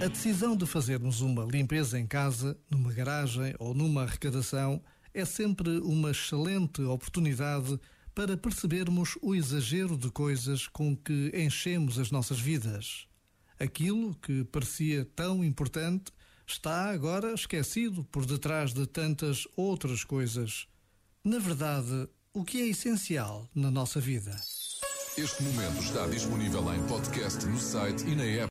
A decisão de fazermos uma limpeza em casa, numa garagem ou numa arrecadação é sempre uma excelente oportunidade para percebermos o exagero de coisas com que enchemos as nossas vidas. Aquilo que parecia tão importante está agora esquecido por detrás de tantas outras coisas. Na verdade, o que é essencial na nossa vida? Este momento está disponível em podcast no site e na app.